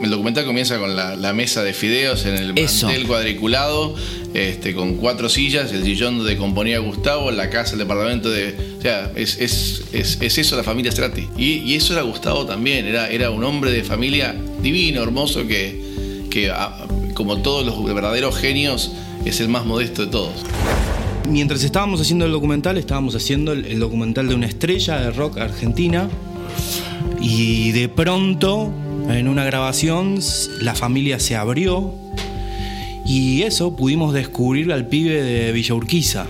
El documental comienza con la, mesa de fideos en el mantel cuadriculado, este, con cuatro sillas, el sillón donde componía Gustavo, la casa, el departamento de. O sea, es, eso la familia Strati. Y, eso era Gustavo también, era, era un hombre de familia divino, hermoso, que, que como todos los verdaderos genios, es el más modesto de todos. Mientras estábamos haciendo el documental, estábamos haciendo el documental de una estrella de rock argentina. Y de pronto en una grabación la familia se abrió y eso pudimos descubrir al pibe de Villa Urquiza.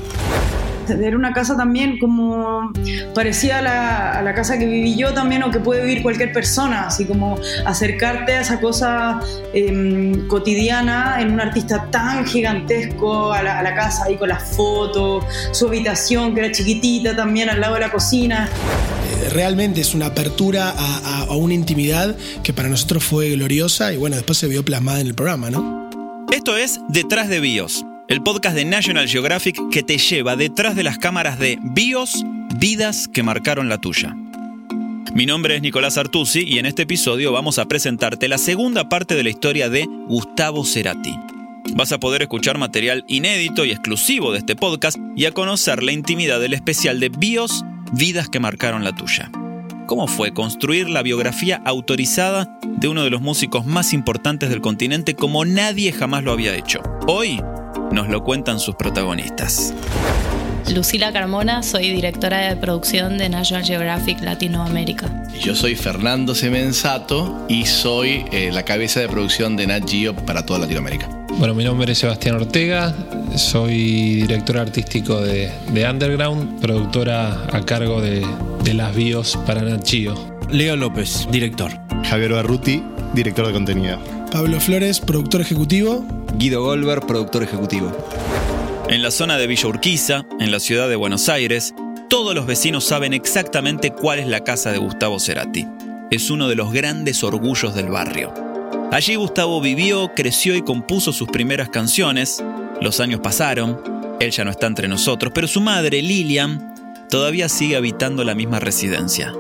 Era una casa también como parecida a la, casa que viví yo también o que puede vivir cualquier persona, así como acercarte a esa cosa em, cotidiana en un artista tan gigantesco, a la, casa ahí con las fotos, su habitación que era chiquitita también al lado de la cocina realmente es una apertura a, una intimidad que para nosotros fue gloriosa y bueno, después se vio plasmada en el programa, ¿no? Esto es Detrás de BIOS, el podcast de National Geographic que te lleva detrás de las cámaras de BIOS, vidas que marcaron la tuya. Mi nombre es Nicolás Artusi y en este episodio vamos a presentarte la segunda parte de la historia de Gustavo Cerati. Vas a poder escuchar material inédito y exclusivo de este podcast y a conocer la intimidad del especial de BIOS Vidas que marcaron la tuya. ¿Cómo fue construir la biografía autorizada de uno de los músicos más importantes del continente como nadie jamás lo había hecho? Hoy nos lo cuentan sus protagonistas. Lucila Carmona, soy directora de producción de National Geographic Latinoamérica. Yo soy Fernando Semenzato y soy eh, la cabeza de producción de Nat Geo para toda Latinoamérica. Bueno, mi nombre es Sebastián Ortega, soy director artístico de, Underground, productora a cargo de, las bios para Nat Geo. Leo López, director. Javier Barruti, director de contenido. Pablo Flores, productor ejecutivo. Guido Goldberg, productor ejecutivo. En la zona de Villa Urquiza, en la ciudad de Buenos Aires, todos los vecinos saben exactamente cuál es la casa de Gustavo Cerati. Es uno de los grandes orgullos del barrio. Allí Gustavo vivió, creció y compuso sus primeras canciones. Los años pasaron, él ya no está entre nosotros, pero su madre, Lilian, todavía sigue habitando la misma residencia.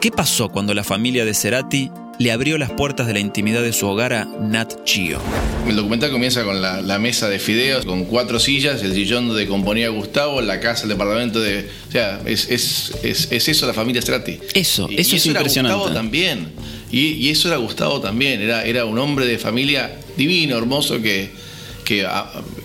¿Qué pasó cuando la familia de Cerati le abrió las puertas de la intimidad de su hogar a Nat Geo? El documental comienza con la, mesa de fideos, con cuatro sillas, el sillón donde componía Gustavo, la casa, el departamento de... O sea, es, eso la familia Cerati. Eso, eso es impresionante. Gustavo también. Y, eso era Gustavo también, era, era un hombre de familia divino, hermoso, que, que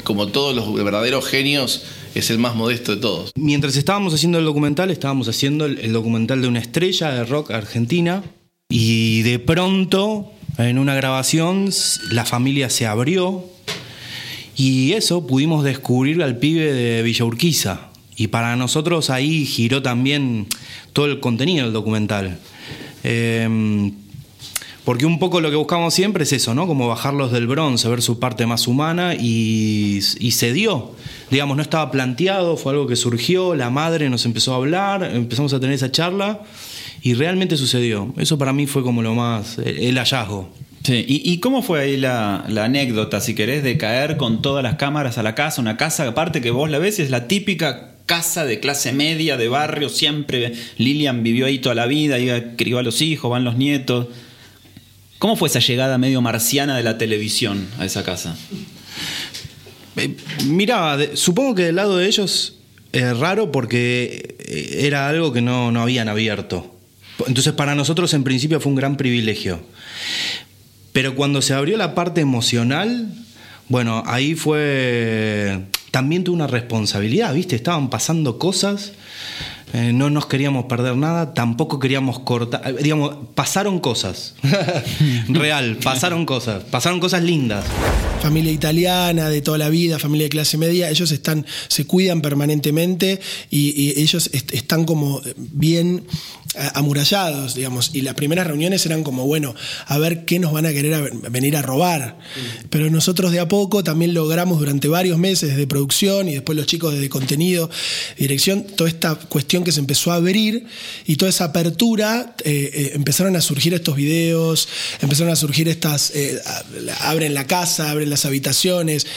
como todos los verdaderos genios, es el más modesto de todos. Mientras estábamos haciendo el documental, estábamos haciendo el, documental de una estrella de rock argentina y de pronto, en una grabación, la familia se abrió y eso pudimos descubrir al pibe de Villa Urquiza. Y para nosotros ahí giró también todo el contenido del documental. Eh, porque un poco lo que buscamos siempre es eso, ¿no? Como bajarlos del bronce, ver su parte más humana y, se dio. Digamos, no estaba planteado, fue algo que surgió, la madre nos empezó a hablar, empezamos a tener esa charla y realmente sucedió. Eso para mí fue como lo más, el, hallazgo. Sí. ¿Y, cómo fue ahí la, anécdota, si querés, de caer con todas las cámaras a la casa? Una casa, aparte que vos la ves, es la típica casa de clase media, de barrio, siempre. Lilian vivió ahí toda la vida, iba, crió a los hijos, van los nietos. ¿Cómo fue esa llegada medio marciana de la televisión a esa casa? Eh, mira, supongo que del lado de ellos es raro porque eh, era algo que no, no habían abierto. Entonces para nosotros en principio fue un gran privilegio. Pero cuando se abrió la parte emocional, bueno, ahí fue... También tuve una responsabilidad, ¿viste? Estaban pasando cosas eh, no nos queríamos perder nada, tampoco queríamos cortar, eh, digamos, pasaron cosas, real, pasaron cosas, pasaron cosas lindas. Familia italiana de toda la vida, familia de clase media, ellos están, se cuidan permanentemente y, ellos están como bien amurallados, digamos, y las primeras reuniones eran como, bueno, a ver qué nos van a querer venir a robar. Pero nosotros de a poco también logramos durante varios meses de producción y después los chicos de contenido, dirección, toda esta cuestión que se empezó a abrir y toda esa apertura eh, eh, empezaron a surgir estos videos, empezaron a surgir estas, eh, abren la casa, abren las habitaciones,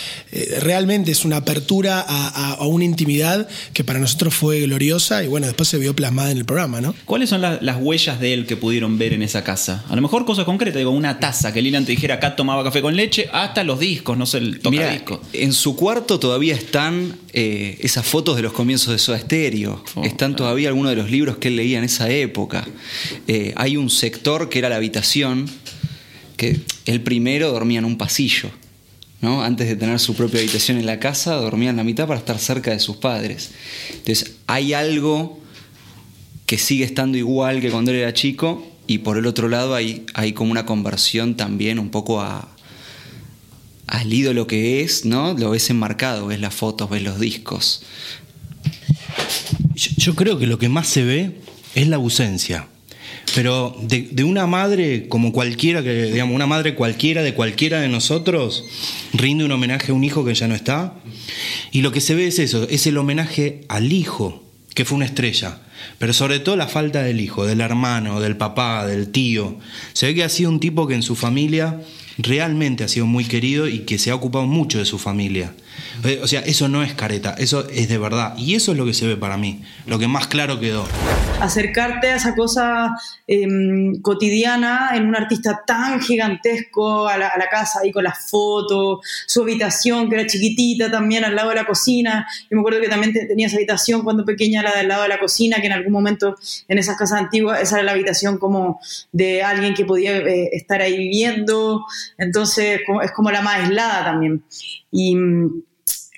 realmente es una apertura a, una intimidad que para nosotros fue gloriosa y bueno, después se vio plasmada en el programa, ¿no? ¿Cuáles son las huellas de él que pudieron ver en esa casa? A lo mejor cosas concretas, digo, una taza que Lilian te dijera acá tomaba café con leche, hasta los discos, no sé, el tocadiscos. En su cuarto todavía están esas fotos de los comienzos de Soda Stereo, oh, están todavía algunos de los libros que él leía en esa época. Eh, hay un sector que era la habitación, que él primero dormía en un pasillo. ¿no? Antes de tener su propia habitación en la casa, dormía en la mitad para estar cerca de sus padres. Entonces, hay algo que sigue estando igual que cuando él era chico, y por el otro lado hay, hay como una conversión también un poco a, al ídolo que es, ¿no? Lo ves enmarcado, ves las fotos, ves los discos. Yo creo que lo que más se ve es la ausencia. Pero de, una madre como cualquiera, que, digamos, una madre cualquiera de cualquiera de nosotros, rinde un homenaje a un hijo que ya no está. Y lo que se ve es eso, es el homenaje al hijo, que fue una estrella. Pero sobre todo la falta del hijo, del hermano, del papá, del tío. Se ve que ha sido un tipo que en su familia realmente ha sido muy querido y que se ha ocupado mucho de su familia. Eh, o sea, eso no es careta, eso es de verdad. Y eso es lo que se ve para mí, lo que más claro quedó. Acercarte a esa cosa em, cotidiana en un artista tan gigantesco, a la, casa ahí con las fotos, su habitación que era chiquitita también al lado de la cocina. Yo me acuerdo que también tenía esa habitación cuando pequeña, la del lado de la cocina, que en algún momento en esas casas antiguas, esa era la habitación como de alguien que podía eh, estar ahí viviendo. Entonces es como la más aislada también. Y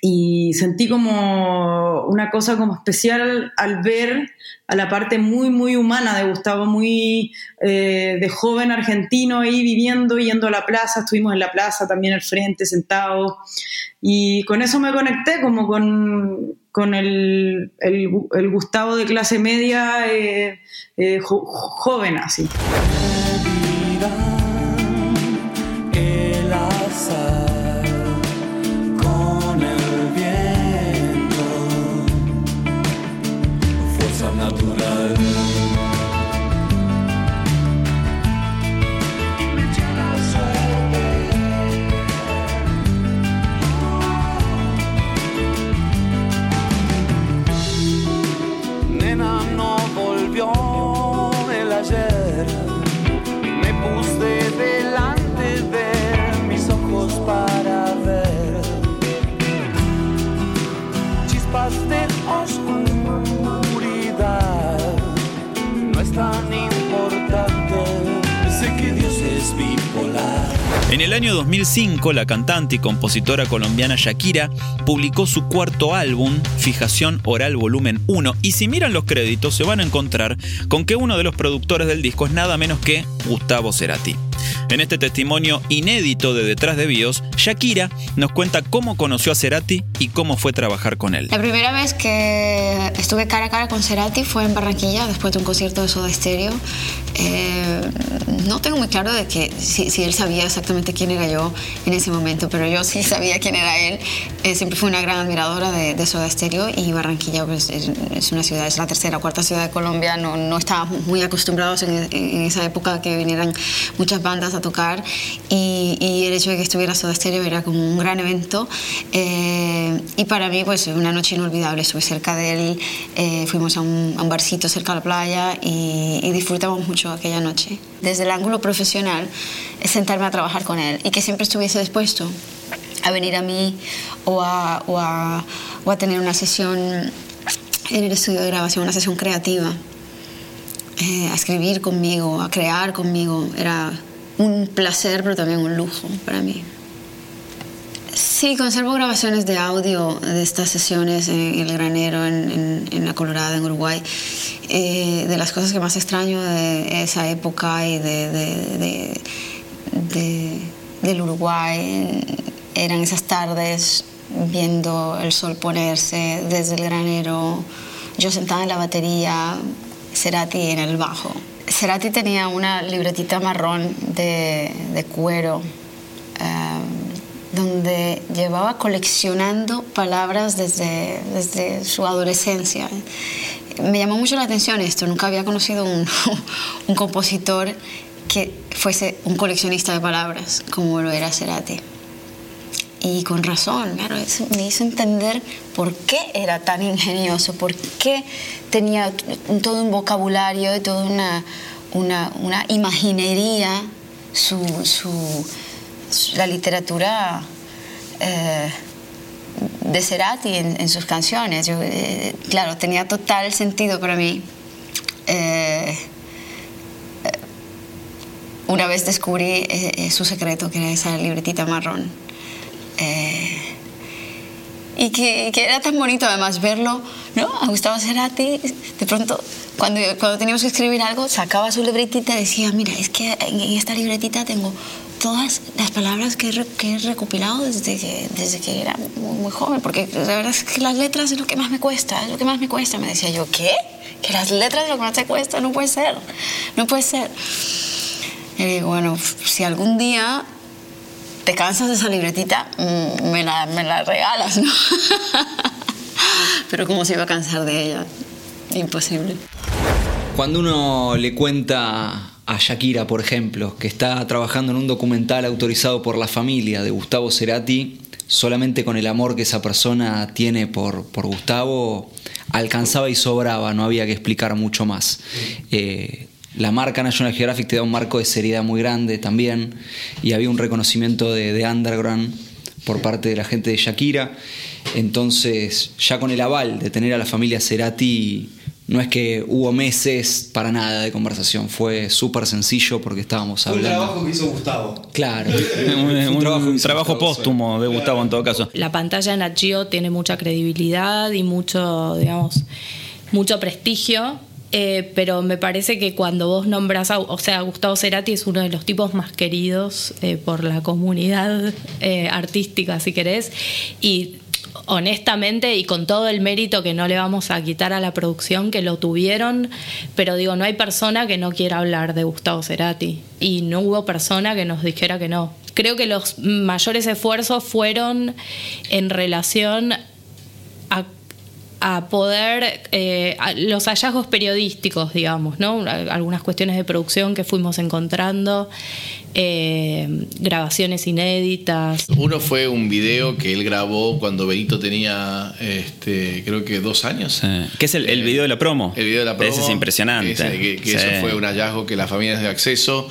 y sentí como una cosa como especial al ver a la parte muy, muy humana de Gustavo, muy eh, de joven argentino ahí viviendo, yendo a la plaza, estuvimos en la plaza también al frente, sentados, y con eso me conecté como con, con el, el, Gustavo de clase media eh, eh, joven así. 2005, la cantante y compositora colombiana Shakira publicó su cuarto álbum, Fijación Oral Volumen 1, y si miran los créditos se van a encontrar con que uno de los productores del disco es nada menos que Gustavo Cerati. En este testimonio inédito de Detrás de Bios, Shakira nos cuenta cómo conoció a Cerati y cómo fue trabajar con él. La primera vez que estuve cara a cara con Cerati fue en Barranquilla, después de un concierto de Soda Stereo. Eh, no tengo muy claro de que si, él sabía exactamente quién era yo en ese momento, pero yo sí sabía quién era él. Eh, siempre fui una gran admiradora de, Soda Stereo y Barranquilla pues, es, una ciudad, es la tercera o cuarta ciudad de Colombia. No, no estábamos muy acostumbrados en, en esa época que vinieran muchas bandas a tocar y, el hecho de que estuviera Soda Stereo era como un gran evento eh, y para mí pues una noche inolvidable, estuve cerca de él, eh, fuimos a un, barcito cerca de la playa y, disfrutamos mucho aquella noche. Desde el ángulo profesional, es sentarme a trabajar con él y que siempre estuviese dispuesto a venir a mí o a, o a, o a tener una sesión en el estudio de grabación, una sesión creativa. Eh, a escribir conmigo, a crear conmigo. Era un placer, pero también un lujo para mí. Sí, conservo grabaciones de audio de estas sesiones en El Granero, en, La Colorada, en Uruguay. Eh, de las cosas que más extraño de esa época y de, del Uruguay eran esas tardes viendo el sol ponerse desde el granero, yo sentada en la batería, Cerati en el bajo. Cerati tenía una libretita marrón de, cuero eh, donde llevaba coleccionando palabras desde, desde su adolescencia. me llamó mucho la atención esto. Nunca había conocido un, un compositor que fuese un coleccionista de palabras como lo era Cerati. Y con razón, claro, eso me hizo entender por qué era tan ingenioso, por qué tenía todo un vocabulario y toda una, una, imaginería, su, su, la literatura eh, de Cerati en, sus canciones. Yo, eh, claro, tenía total sentido para mí. Eh, una vez descubrí su secreto, que era esa libretita marrón eh, y que, que, era tan bonito además verlo, ¿no? A Gustavo Cerati, de pronto, cuando, cuando teníamos que escribir algo, sacaba su libretita y decía, mira, es que en esta libretita tengo todas las palabras que he, que he recopilado desde que, desde que era muy, joven, porque la verdad es que las letras es lo que más me cuesta, es lo que más me cuesta. Me decía yo, ¿qué? Que las letras es lo que más te cuesta, no puede ser, no puede ser. Y digo, bueno, si algún día te cansas de esa libretita, mm, me la, me la regalas, ¿no? Pero ¿cómo se iba a cansar de ella? Imposible. Cuando uno le cuenta a Shakira, por ejemplo, que está trabajando en un documental autorizado por la familia de Gustavo Cerati, solamente con el amor que esa persona tiene por, por Gustavo, alcanzaba y sobraba, no había que explicar mucho más. Eh, la marca National Geographic te da un marco de seriedad muy grande también y había un reconocimiento de, underground por parte de la gente de Shakira. Entonces, ya con el aval de tener a la familia Cerati, no es que hubo meses para nada de conversación, fue súper sencillo porque estábamos hablando. Un trabajo que hizo Gustavo. Claro. un, trabajo, póstumo de Gustavo en todo caso. La pantalla en Achio tiene mucha credibilidad y mucho, digamos, mucho prestigio eh, pero me parece que cuando vos nombras, a, o sea, Gustavo Cerati es uno de los tipos más queridos eh, por la comunidad eh, artística, si querés, y honestamente y con todo el mérito que no le vamos a quitar a la producción que lo tuvieron, pero digo, no hay persona que no quiera hablar de Gustavo Cerati y no hubo persona que nos dijera que no. Creo que los mayores esfuerzos fueron en relación a poder, eh, los hallazgos periodísticos, digamos, ¿no? Algunas cuestiones de producción que fuimos encontrando, eh, grabaciones inéditas. Uno fue un video que él grabó cuando Benito tenía, este, creo que dos años. Que es el, el, video de la promo. El video de la promo. Ese es impresionante. que, eso fue un hallazgo que las familias de acceso.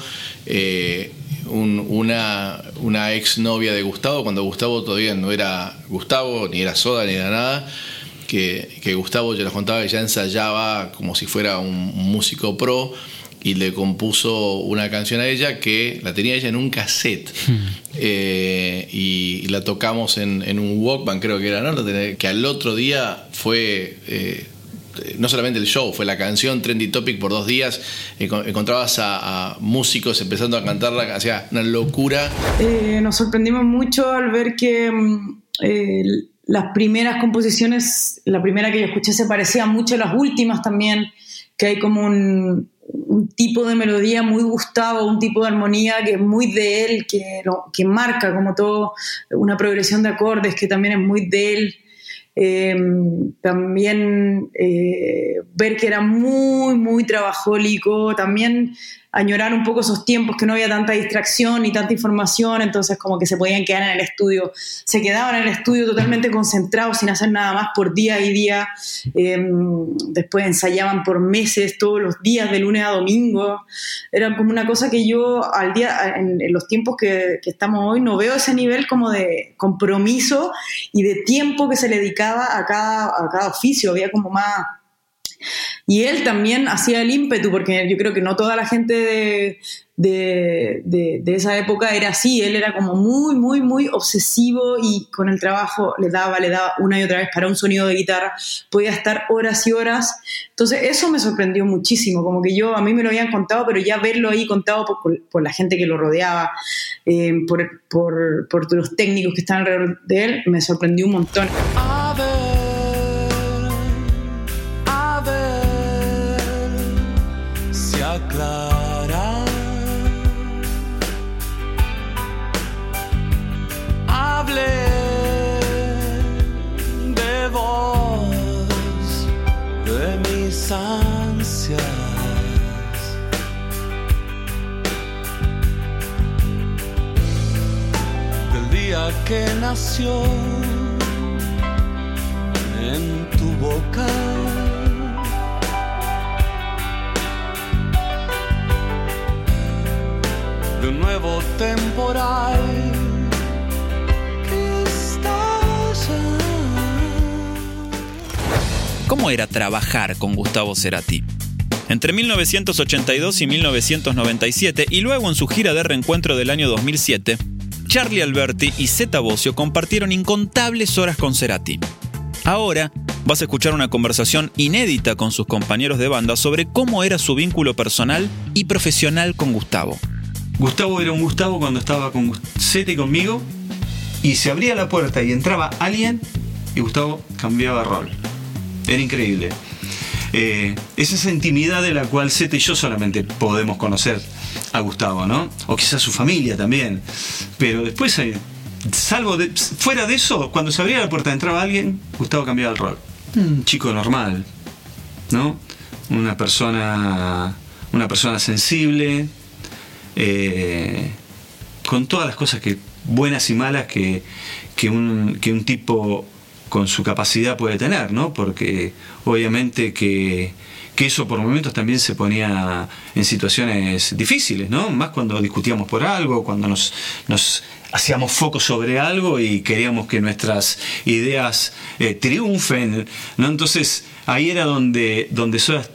Eh, una, una ex novia de Gustavo, cuando Gustavo todavía no era Gustavo, ni era Soda, ni era nada, que, Gustavo, yo les contaba, ya ensayaba como si fuera un, músico pro y le compuso una canción a ella que la tenía ella en un cassette hmm. eh, y, la tocamos en, un Walkman, creo que era, ¿no? Que al otro día fue. Eh, no solamente el show, fue la canción Trendy Topic por dos días. encontrabas a, músicos empezando a cantarla, o sea, una locura. Eh, nos sorprendimos mucho al ver que mm, las primeras composiciones, la primera que yo escuché se parecía mucho a las últimas también, que hay como un, tipo de melodía muy gustado, un tipo de armonía que es muy de él, que, que marca como todo una progresión de acordes que también es muy de él. Em, también eh, ver que era muy, muy trabajólico, también añorar un poco esos tiempos que no había tanta distracción ni tanta información, entonces como que se podían quedar en el estudio, se quedaban en el estudio totalmente concentrados sin hacer nada más por día y día, em, después ensayaban por meses, todos los días, de lunes a domingo, era como una cosa que yo al día, en, los tiempos que, que, estamos hoy, no veo ese nivel como de compromiso y de tiempo que se le dedicaba a cada, a cada oficio, había como más y él también hacía el ímpetu, porque yo creo que no toda la gente de, de, esa época era así. Él era como muy, muy, muy obsesivo y con el trabajo le daba, le daba una y otra vez para un sonido de guitarra. Podía estar horas y horas. Entonces, eso me sorprendió muchísimo. Como que yo, a mí me lo habían contado, pero ya verlo ahí contado por, por la gente que lo rodeaba, eh, por, por, por los técnicos que están alrededor de él, me sorprendió un montón. Que nació en tu boca. De un nuevo temporal que estalla. ¿Cómo era trabajar con Gustavo Cerati? Entre 1982 y 1997 y luego en su gira de reencuentro del año 2007, Charlie Alberti y Zeta Bosio compartieron incontables horas con Cerati. Ahora vas a escuchar una conversación inédita con sus compañeros de banda sobre cómo era su vínculo personal y profesional con Gustavo. Gustavo era un Gustavo cuando estaba con Zeta y conmigo y se abría la puerta y entraba alguien y Gustavo cambiaba rol. Era increíble. Eh, es esa intimidad de la cual Zeta y yo solamente podemos conocer a Gustavo, ¿no? O quizás su familia también. Pero después, eh, salvo de, fuera de eso, cuando se abría la puerta entraba alguien, Gustavo cambiaba el rol. Un chico normal, ¿no? Una persona, una persona sensible, eh, con todas las cosas que buenas y malas que, que, un, que un tipo con su capacidad puede tener, ¿no? Porque obviamente que, que, eso por momentos también se ponía en situaciones difíciles, ¿no? Más cuando discutíamos por algo, cuando nos, nos hacíamos foco sobre algo y queríamos que nuestras ideas eh, triunfen, ¿no? Entonces ahí era donde, donde Soda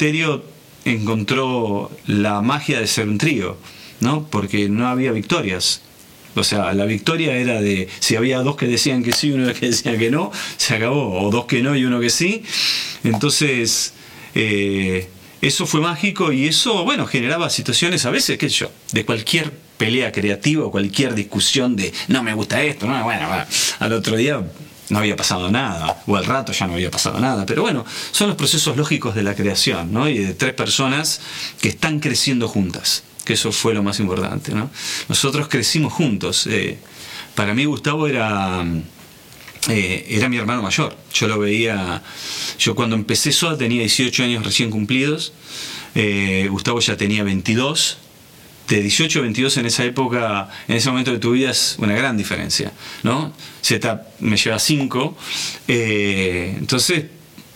encontró la magia de ser un trío, ¿no? Porque no había victorias, o sea, la victoria era de si había dos que decían que sí y uno que decía que no, se acabó. O dos que no y uno que sí. Entonces, eh, eso fue mágico y eso, bueno, generaba situaciones a veces, qué sé yo, de cualquier pelea creativa o cualquier discusión de no me gusta esto, no, bueno, bueno, al otro día no había pasado nada, o al rato ya no había pasado nada, pero bueno, son los procesos lógicos de la creación, ¿no? Y de tres personas que están creciendo juntas que eso fue lo más importante. ¿no? Nosotros crecimos juntos. Eh, para mí Gustavo era, eh, era mi hermano mayor. Yo lo veía, yo cuando empecé Soda tenía 18 años recién cumplidos, eh, Gustavo ya tenía 22. De 18 a 22 en esa época, en ese momento de tu vida es una gran diferencia, ¿no? Z me lleva 5. entonces,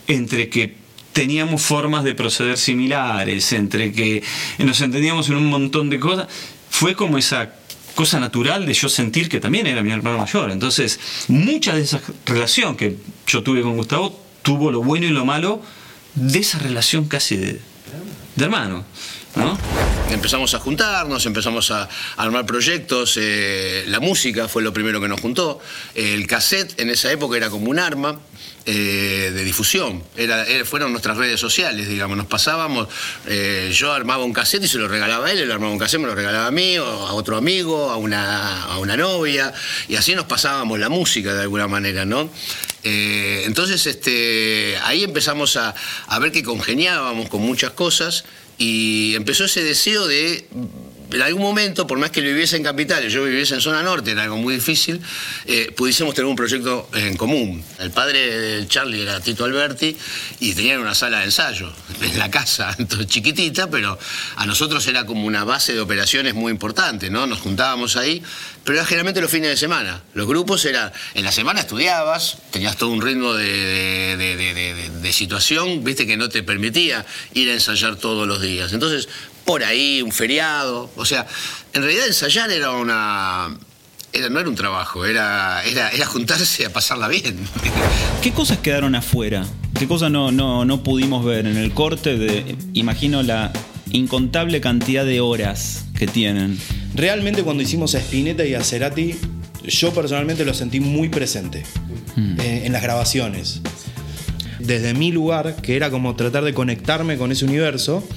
entre que teníamos formas de proceder similares, entre que nos entendíamos en un montón de cosas, fue como esa cosa natural de yo sentir que también era mi hermano mayor. Entonces, mucha de esa relación que yo tuve con Gustavo tuvo lo bueno y lo malo de esa relación casi de, hermano. ¿no? Empezamos a juntarnos, empezamos a armar proyectos, eh, la música fue lo primero que nos juntó, el cassette en esa época era como un arma, eh, de difusión. Era, fueron nuestras redes sociales, digamos. Nos pasábamos, eh, yo armaba un cassette y se lo regalaba a él, él armaba un cassette, me lo regalaba a mí, o a otro amigo, a una, a una novia, y así nos pasábamos la música de alguna manera, ¿no? Eh, entonces, este, ahí empezamos a, a ver que congeniábamos con muchas cosas y empezó ese deseo de en algún momento, por más que viviese en capital y yo viviese en zona norte, era algo muy difícil, eh, pudiésemos tener un proyecto en común. El padre de Charlie era Tito Alberti y tenían una sala de ensayo en la casa, chiquitita, pero a nosotros era como una base de operaciones muy importante, ¿no? Nos juntábamos ahí, pero era generalmente los fines de semana. Los grupos era, en la semana estudiabas, tenías todo un ritmo de situación, viste, que no te permitía ir a ensayar todos los días. Entonces, por ahí, un feriado. O sea, en realidad ensayar era una. Era, no era un trabajo, era, era, era juntarse a pasarla bien. ¿Qué cosas quedaron afuera? ¿Qué cosas no, no, no pudimos ver en el corte? De, imagino la incontable cantidad de horas que tienen. Realmente cuando hicimos a Spinetta y a Cerati, yo personalmente lo sentí muy presente hmm. eh, en las grabaciones. Desde mi lugar, que era como tratar de conectarme con ese universo,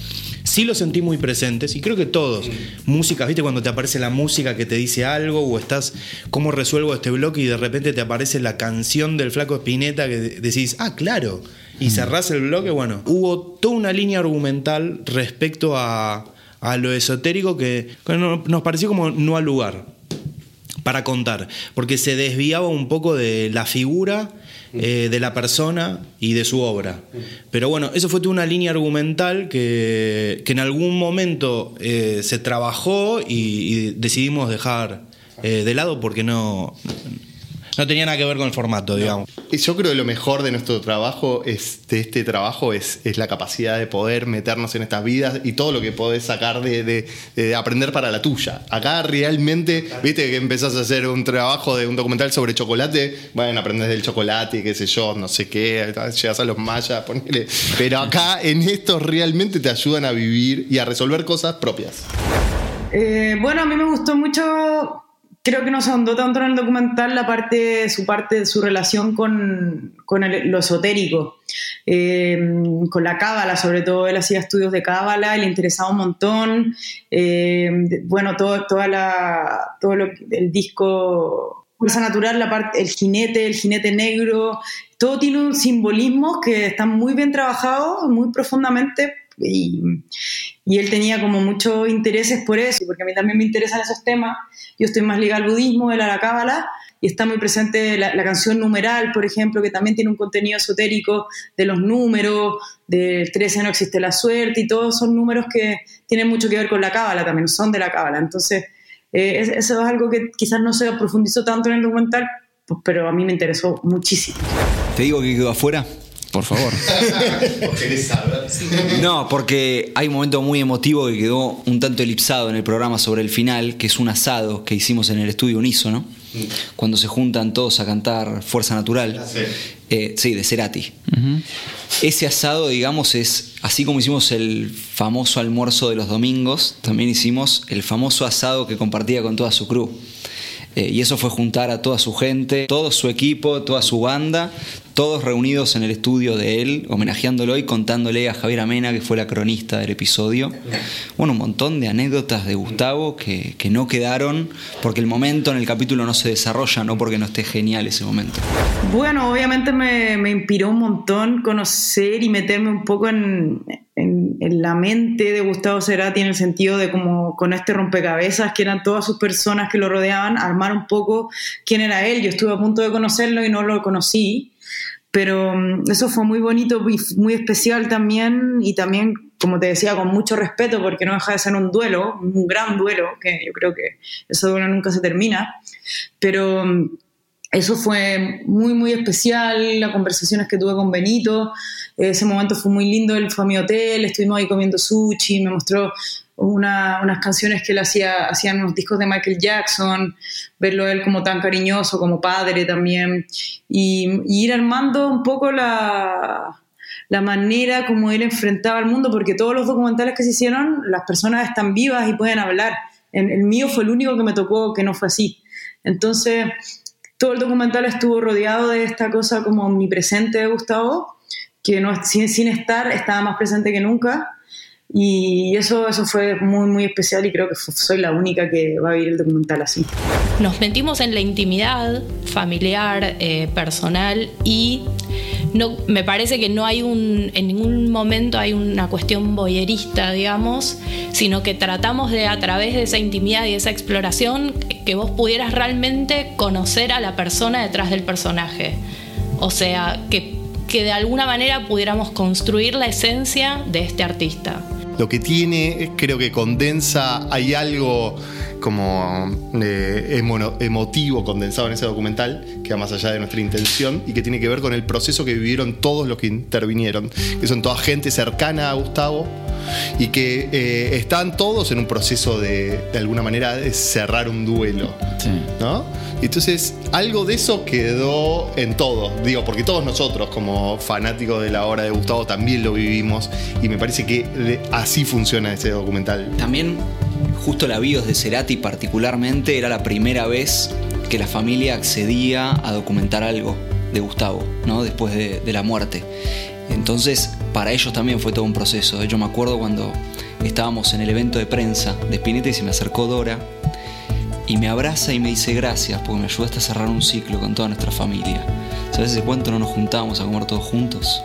sí lo sentí muy presentes y creo que todos. Músicas, ¿viste? Cuando te aparece la música que te dice algo o estás, ¿cómo resuelvo este bloque? Y de repente te aparece la canción del Flaco Espineta que decís, ah, claro. Y cerrás el bloque, bueno, hubo toda una línea argumental respecto a, lo esotérico que, nos pareció como no al lugar. para contar, porque se desviaba un poco de la figura eh, de la persona y de su obra. Pero bueno, eso fue toda una línea argumental que, que en algún momento eh, se trabajó y, y decidimos dejar eh, de lado porque no, no tenía nada que ver con el formato, digamos. Yo creo que lo mejor de nuestro trabajo, es, de este trabajo, es, es la capacidad de poder meternos en estas vidas y todo lo que podés sacar de, de- de aprender para la tuya. Acá realmente, viste que empezás a hacer un trabajo de un documental sobre chocolate, bueno, aprendés del chocolate, qué sé yo, no sé qué, llegas a los mayas, ponele. Pero acá en esto realmente te ayudan a vivir y a resolver cosas propias. Eh, bueno, a mí me gustó mucho, creo que no se ahondó tanto en el documental la parte, su parte, su relación con, con lo esotérico, eh, con la cábala, sobre todo él hacía estudios de cábala le interesaba un montón. Eh, bueno, todo, toda la, todo lo, el disco Fuerza Natural, la parte, el jinete, el jinete negro, todo tiene un simbolismo que están muy bien trabajados, muy profundamente y, y él tenía como muchos intereses por eso, porque a mí también me interesan esos temas. Yo estoy más ligada al budismo, él a la cábala, y está muy presente la, la canción numeral, por ejemplo, que también tiene un contenido esotérico de los números, del 13 no existe la suerte, y todos son números que tienen mucho que ver con la cábala también, son de la cábala. Entonces, eh, es- eso es algo que quizás no se profundizó tanto en el documental, pues, pero a mí me interesó muchísimo. ¿Te digo que quedó afuera? Por favor. No, porque hay un momento muy emotivo que quedó un tanto elipsado en el programa sobre el final, que es un asado que hicimos en el estudio Unísono, cuando se juntan todos a cantar Fuerza Natural. Eh, sí, de Cerati. Ese asado, digamos, es así como hicimos el famoso almuerzo de los domingos, también hicimos el famoso asado que compartía con toda su crew. Eh, y eso fue juntar a toda su gente, todo su equipo, toda su banda, todos reunidos en el estudio de él, homenajeándolo y contándole a Javier Amena, que fue la cronista del episodio. Bueno, un montón de anécdotas de Gustavo que, que no quedaron porque el momento en el capítulo no se desarrolla, no porque no esté genial ese momento. Bueno, obviamente me, me inspiró un montón conocer y meterme un poco en, en- la mente de Gustavo Cerati en el sentido de como con este rompecabezas que eran todas sus personas que lo rodeaban, armar un poco quién era él. Yo estuve a punto de conocerlo y no lo conocí, pero mm, eso fue muy bonito y muy especial también y también, como te decía, con mucho respeto porque no deja de ser un duelo, un gran duelo, que yo creo que ese duelo nunca se termina, pero... mm, eso fue muy, muy especial, las conversaciones que tuve con Benito, ese momento fue muy lindo, él fue a mi hotel, estuvimos ahí comiendo sushi, me mostró una- unas canciones que él hacía, hacían unos discos de Michael Jackson, verlo él como tan cariñoso, como padre también, y, y ir armando un poco la, la manera como él enfrentaba al mundo, porque todos los documentales que se hicieron, las personas están vivas y pueden hablar. El, mío fue el único que me tocó que no fue así. Entonces, todo el documental estuvo rodeado de esta cosa como omnipresente de Gustavo, que no, sin estar estaba más presente que nunca. Y eso, eso fue muy, muy especial y creo que soy la única que va a vivir el documental así. Nos metimos en la intimidad familiar, eh, personal y no, me parece que no hay un, en ningún momento hay una cuestión boyerista, digamos, sino que tratamos de a través de esa intimidad y esa exploración que vos pudieras realmente conocer a la persona detrás del personaje. O sea, que, que de alguna manera pudiéramos construir la esencia de este artista. Lo que tiene, creo que condensa, hay algo como eh, emo- emotivo condensado en ese documental, que va más allá de nuestra intención y que tiene que ver con el proceso que vivieron todos los que intervinieron, que son toda gente cercana a Gustavo y que eh, están todos en un proceso de, de alguna manera, de cerrar un duelo. ¿no? Entonces, algo de eso quedó en todo, digo, porque todos nosotros como fanáticos de la obra de Gustavo también lo vivimos y me parece que así funciona ese documental. También, justo la bios de Cerati particularmente, era la primera vez que la familia accedía a documentar algo de Gustavo, ¿no? Después de, la muerte. Entonces, para ellos también fue todo un proceso. Yo me acuerdo cuando estábamos en el evento de prensa de Spinetta y se me acercó Dora y me abraza y me dice gracias porque me ayudaste a cerrar un ciclo con toda nuestra familia. ¿Sabes de cuánto no nos juntábamos a comer todos juntos?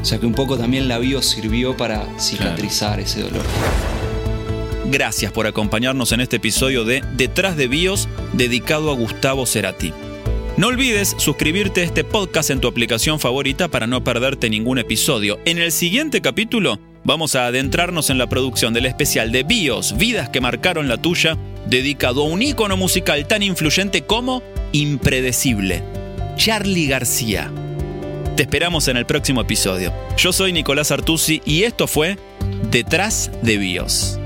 O sea que un poco también la bio sirvió para cicatrizar ese dolor. gracias por acompañarnos en este episodio de Detrás de Bios dedicado a Gustavo Cerati. No olvides suscribirte a este podcast en tu aplicación favorita para no perderte ningún episodio. En el siguiente capítulo vamos a adentrarnos en la producción del especial de Bios, Vidas que marcaron la tuya, dedicado a un ícono musical tan influyente como Impredecible, Charlie García. Te esperamos en el próximo episodio. Yo soy Nicolás Artusi y esto fue Detrás de Bios.